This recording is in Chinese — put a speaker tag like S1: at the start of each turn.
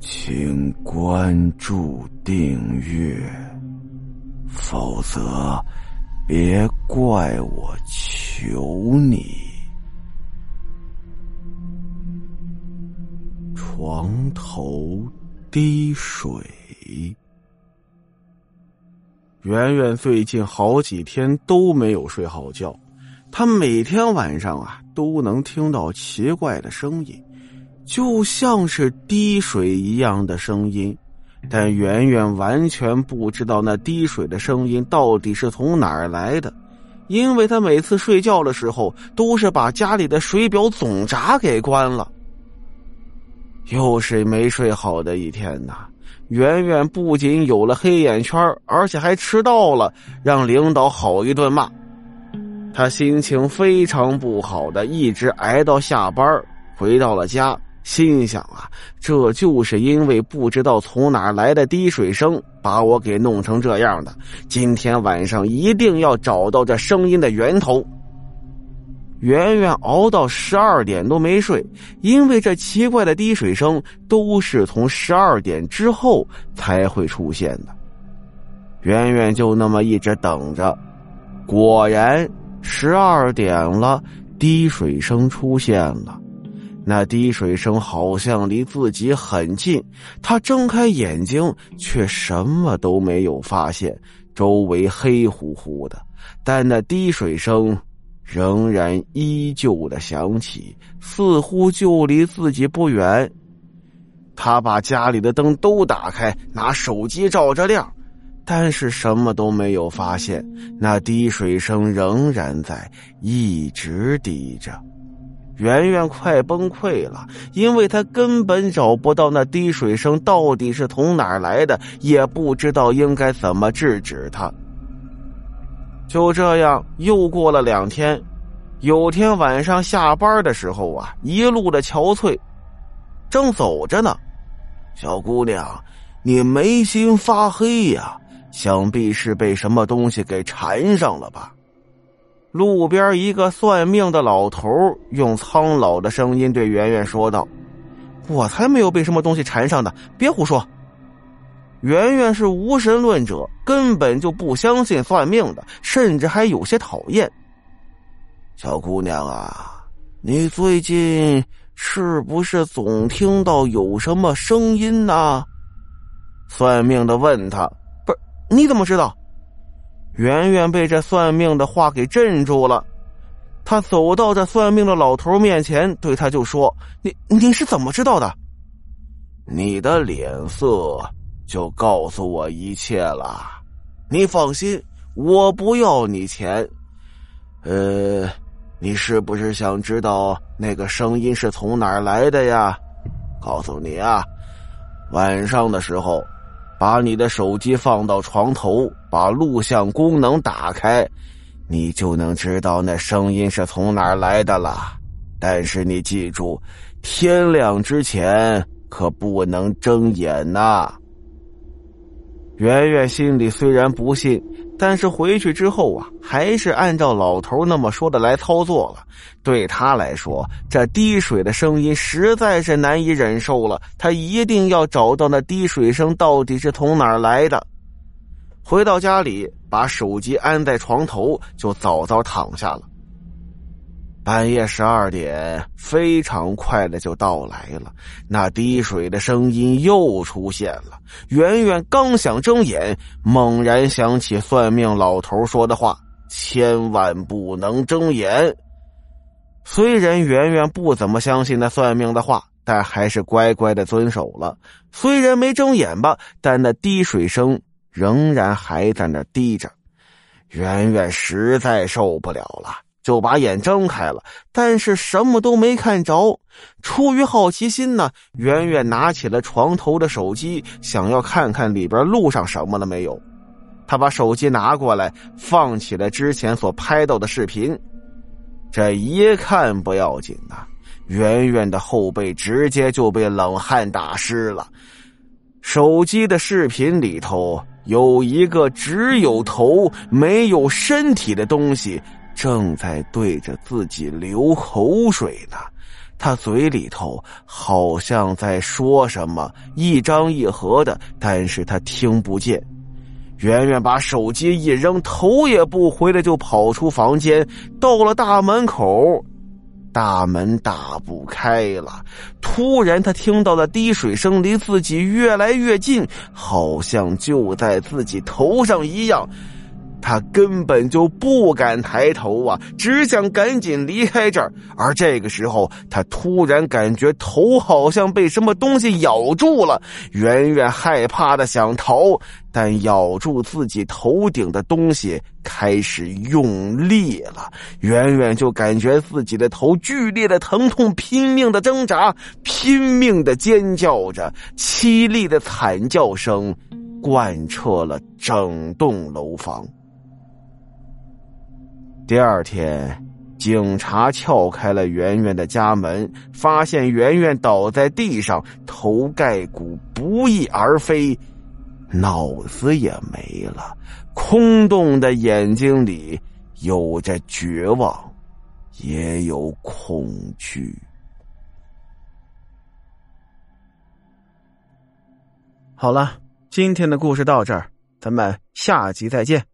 S1: 请关注订阅，否则别怪我求你。床头滴水。圆圆最近好几天都没有睡好觉，她每天晚上啊都能听到奇怪的声音。就像是滴水一样的声音，但圆圆完全不知道那滴水的声音到底是从哪儿来的，因为他每次睡觉的时候都是把家里的水表总闸给关了。又是没睡好的一天呐！圆圆不仅有了黑眼圈，而且还迟到了，让领导好一顿骂。他心情非常不好的，一直挨到下班，回到了家。心想啊，这就是因为不知道从哪来的滴水声，把我给弄成这样的。今天晚上一定要找到这声音的源头。圆圆熬到十二点都没睡，因为这奇怪的滴水声都是从十二点之后才会出现的。圆圆就那么一直等着，果然十二点了，滴水声出现了。那滴水声好像离自己很近，他睁开眼睛，却什么都没有发现，周围黑乎乎的，但那滴水声仍然依旧的响起，似乎就离自己不远。他把家里的灯都打开，拿手机照着亮，但是什么都没有发现，那滴水声仍然在，一直滴着。圆圆快崩溃了，因为他根本找不到那滴水声到底是从哪儿来的，也不知道应该怎么制止他。就这样，又过了两天，有天晚上下班的时候啊，一路的憔悴，正走着呢。小姑娘，你眉心发黑呀，想必是被什么东西给缠上了吧？路边一个算命的老头用苍老的声音对圆圆说道：“我才没有被什么东西缠上的，别胡说。”圆圆是无神论者，根本就不相信算命的，甚至还有些讨厌。小姑娘啊，你最近是不是总听到有什么声音呢？算命的问他：“不是，你怎么知道？”圆圆被这算命的话给镇住了，他走到这算命的老头面前，对他就说：“你你是怎么知道的？你的脸色就告诉我一切了。你放心，我不要你钱。呃，你是不是想知道那个声音是从哪儿来的呀？告诉你啊，晚上的时候。”把你的手机放到床头，把录像功能打开，你就能知道那声音是从哪儿来的了。但是你记住，天亮之前可不能睁眼呐。圆圆心里虽然不信。但是回去之后啊，还是按照老头那么说的来操作了。对他来说，这滴水的声音实在是难以忍受了。他一定要找到那滴水声到底是从哪儿来的。回到家里，把手机安在床头，就早早躺下了。半夜十二点，非常快的就到来了。那滴水的声音又出现了。圆圆刚想睁眼，猛然想起算命老头说的话：“千万不能睁眼。”虽然圆圆不怎么相信那算命的话，但还是乖乖的遵守了。虽然没睁眼吧，但那滴水声仍然还在那滴着。圆圆实在受不了了。就把眼睁开了，但是什么都没看着。出于好奇心呢，圆圆拿起了床头的手机，想要看看里边录上什么了没有。他把手机拿过来，放起了之前所拍到的视频。这一看不要紧呐，圆圆的后背直接就被冷汗打湿了。手机的视频里头有一个只有头没有身体的东西。正在对着自己流口水呢，他嘴里头好像在说什么，一张一合的，但是他听不见。圆圆把手机一扔，头也不回的就跑出房间，到了大门口。大门打不开了，突然他听到了滴水声离自己越来越近，好像就在自己头上一样。他根本就不敢抬头啊，只想赶紧离开这儿。而这个时候，他突然感觉头好像被什么东西咬住了。圆圆害怕的想逃，但咬住自己头顶的东西开始用力了。圆圆就感觉自己的头剧烈的疼痛，拼命的挣扎，拼命的尖叫着，凄厉的惨叫声贯彻了整栋楼房。第二天，警察撬开了圆圆的家门，发现圆圆倒在地上，头盖骨不翼而飞，脑子也没了，空洞的眼睛里有着绝望，也有恐惧。好了，今天的故事到这儿，咱们下集再见。